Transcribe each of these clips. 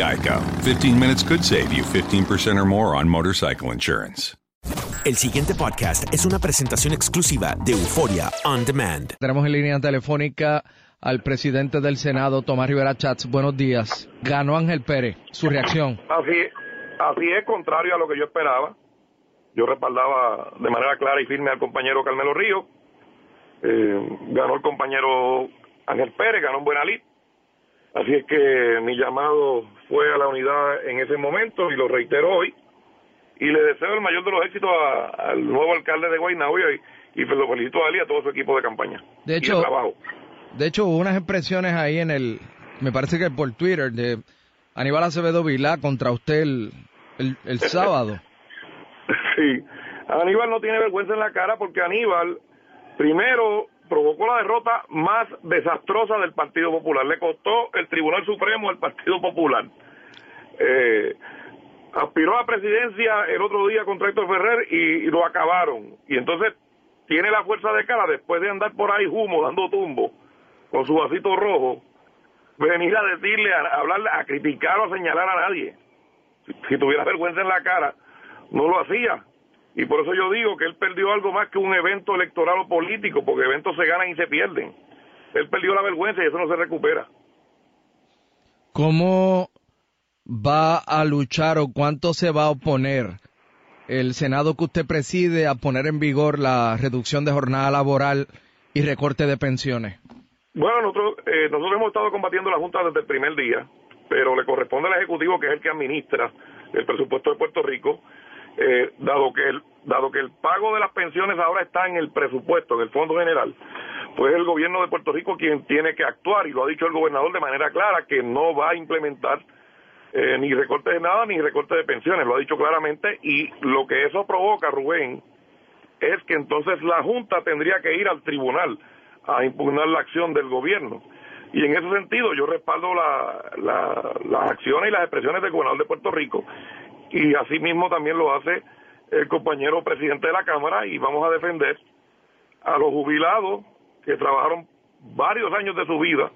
Geico. 15 minutes could save you 15% or more on motorcycle insurance. El siguiente podcast es una presentación exclusiva de Euforia On Demand. Tenemos en línea telefónica al presidente del Senado, Tomás Rivera Chats. Buenos días. Ganó Ángel Pérez. Su reacción. Así, así es, contrario a lo que yo esperaba. Yo respaldaba de manera clara y firme al compañero Carmelo Río. Eh, ganó el compañero Ángel Pérez, ganó en Buena Lid. Así es que mi llamado fue a la unidad en ese momento y lo reitero hoy. Y le deseo el mayor de los éxitos a- al nuevo alcalde de Guaynabo y, y lo felicito a él y a todo su equipo de campaña. De y hecho, trabajo. de hecho, hubo unas expresiones ahí en el, me parece que por Twitter, de Aníbal Acevedo Vilá contra usted el, el, el sábado. Sí, Aníbal no tiene vergüenza en la cara porque Aníbal primero provocó la derrota más desastrosa del Partido Popular. Le costó el Tribunal Supremo al Partido Popular. Eh, aspiró a presidencia el otro día contra Héctor Ferrer y, lo acabaron. Y entonces tiene la fuerza de cara después de andar por ahí humo, dando tumbo, con su vasito rojo, venir a decirle, a, a a criticar o a señalar a nadie. Si tuviera vergüenza en la cara, no lo hacía. Y por eso yo digo que él perdió algo más que un evento electoral o político, porque eventos se ganan y se pierden. Él perdió la vergüenza y eso no se recupera. ¿Cómo va a luchar o cuánto se va a oponer el Senado que usted preside a poner en vigor la reducción de jornada laboral y recorte de pensiones? Bueno, nosotros, eh, nosotros hemos estado combatiendo la Junta desde el primer día, pero le corresponde al Ejecutivo, que es el que administra el presupuesto de Puerto Rico, eh, dado que el, dado que el pago de las pensiones ahora está en el presupuesto, en el Fondo General, pues el gobierno de Puerto Rico quien tiene que actuar, y lo ha dicho el gobernador de manera clara, que no va a implementar eh, ni recorte de nada ni recorte de pensiones, lo ha dicho claramente, y lo que eso provoca, Rubén, es que entonces la Junta tendría que ir al tribunal a impugnar la acción del gobierno. Y en ese sentido yo respaldo la, la- las acciones y las expresiones del gobernador de Puerto Rico y asimismo también lo hace el compañero presidente de la Cámara y vamos a defender a los jubilados que trabajaron varios años de su vida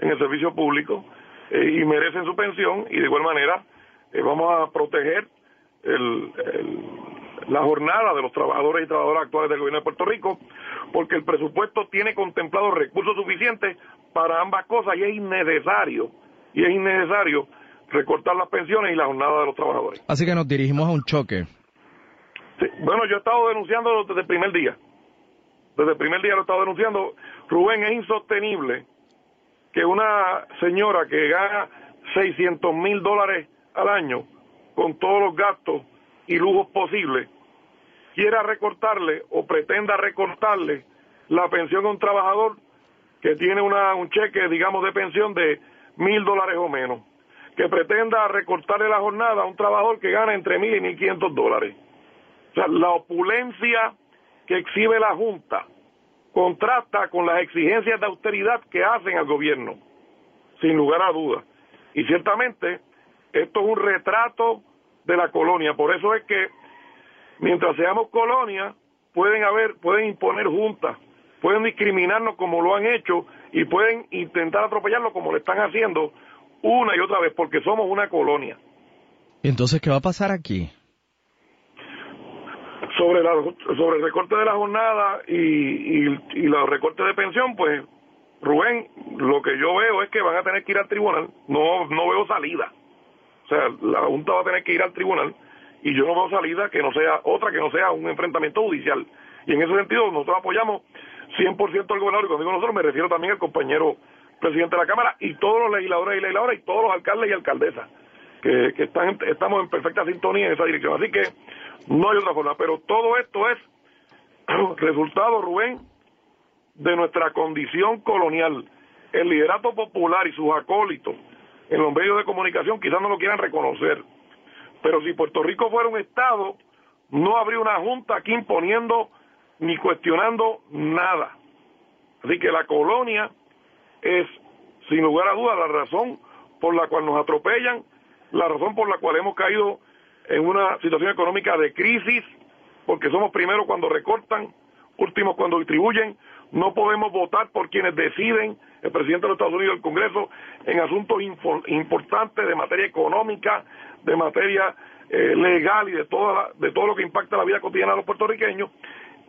en el servicio público eh, y merecen su pensión y de igual manera eh, vamos a proteger el, la jornada de los trabajadores y trabajadoras actuales del gobierno de Puerto Rico, porque el presupuesto tiene contemplado recursos suficientes para ambas cosas y es innecesario, y es innecesario recortar las pensiones y la jornada de los trabajadores. Así que nos dirigimos a un choque. bueno, yo he estado denunciando desde el primer día. Desde el primer día lo he estado denunciando. Rubén, es insostenible que una señora que gana 600 mil dólares al año con todos los gastos y lujos posibles quiera recortarle o pretenda recortarle la pensión a un trabajador que tiene una, un cheque, digamos, de pensión de mil dólares o menos, que pretenda recortarle la jornada a un trabajador que gana entre mil y mil quinientos dólares. O sea, la opulencia que exhibe la Junta contrasta con las exigencias de austeridad que hacen al gobierno, sin lugar a dudas. Y ciertamente esto es un retrato de la colonia, por eso es que mientras seamos colonia pueden haber, pueden imponer juntas, pueden discriminarnos como lo han hecho y pueden intentar atropellarlo como lo están haciendo una y otra vez, porque somos una colonia. ¿Y entonces qué va a pasar aquí? sobre, la, sobre el recorte de la jornada y, y, y los recortes de pensión, pues Rubén, lo que yo veo es que van a tener que ir al tribunal, no, no veo salida. O sea, la Junta va a tener que ir al tribunal y yo no veo salida que no sea otra que no sea un enfrentamiento judicial. Y en ese sentido nosotros apoyamos 100% al gobernador y cuando digo nosotros me refiero también al compañero presidente de la Cámara y todos los legisladores y legisladoras y todos los alcaldes y alcaldesas que, estamos en perfecta sintonía en esa dirección. Así que no hay otra forma. Pero todo esto es resultado, Rubén, de nuestra condición colonial. El liderato popular y sus acólitos en los medios de comunicación quizás no lo quieran reconocer. Pero si Puerto Rico fuera un Estado, no habría una junta aquí imponiendo ni cuestionando nada. Así que la colonia es, sin lugar a dudas, la razón por la cual nos atropellan, la razón por la cual hemos caído en una situación económica de crisis, porque somos primeros cuando recortan, últimos cuando distribuyen, no podemos votar por quienes deciden, el presidente de los Estados Unidos, el Congreso, en asuntos importantes de materia económica, de materia eh, legal y de, toda de todo lo que impacta la vida cotidiana de los puertorriqueños,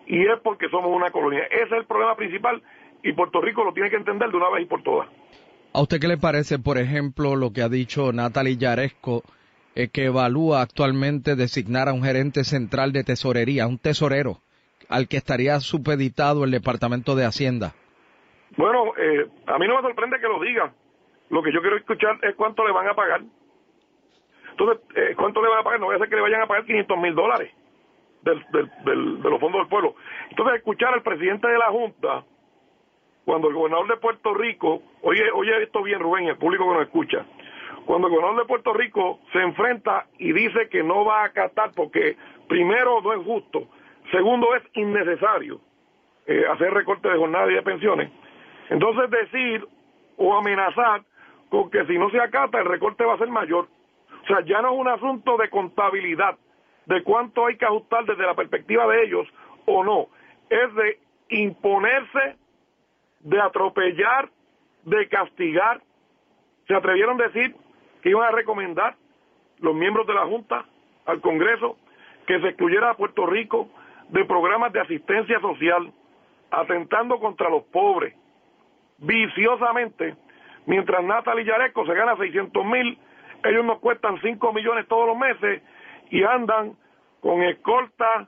y es porque somos una colonia. Ese es el problema principal y Puerto Rico lo tiene que entender de una vez y por todas. ¿A usted qué le parece, por ejemplo, lo que ha dicho Natalie Yaresco eh, que evalúa actualmente designar a un gerente central de tesorería, un tesorero, al que estaría supeditado el Departamento de Hacienda? Bueno, eh, a mí no me sorprende que lo diga. Lo que yo quiero escuchar es cuánto le van a pagar. Entonces, eh, ¿cuánto le van a pagar? No voy a hacer que le vayan a pagar 500 mil dólares del, del, de los fondos del pueblo. Entonces, escuchar al presidente de la Junta, cuando el gobernador de Puerto Rico, oye, oye esto bien, Rubén, el público que nos escucha, cuando el gobernador de Puerto Rico se enfrenta y dice que no va a acatar porque primero no es justo, segundo es innecesario eh, hacer recortes de jornada y de pensiones, entonces decir o amenazar con que si no se acata el recorte va a ser mayor. O sea, ya no es un asunto de contabilidad, de cuánto hay que ajustar desde la perspectiva de ellos o no, es de imponerse, de atropellar, de castigar. Se atrevieron a decir que iban a recomendar los miembros de la Junta al Congreso que se excluyera a Puerto Rico de programas de asistencia social, atentando contra los pobres, viciosamente, mientras Natalie Yareco se gana 600 mil, ellos nos cuestan 5 millones todos los meses y andan con escolta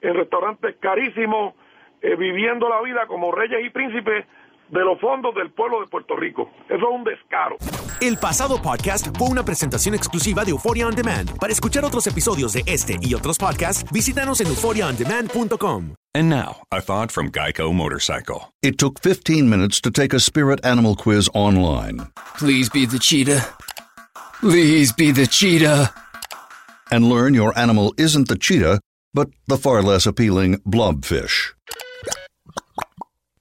en restaurantes carísimos, eh, viviendo la vida como reyes y príncipes de los fondos del pueblo de Puerto Rico. Eso es un descaro. El pasado podcast fue una presentación exclusiva de Euphoria On Demand. Para escuchar otros episodios de este y otros podcasts, visítanos en euphoriaondemand.com. And now, a thought from Geico Motorcycle. It took 15 minutes to take a spirit animal quiz online. Please be the cheetah. Please be the cheetah. And learn your animal isn't the cheetah, but the far less appealing blobfish.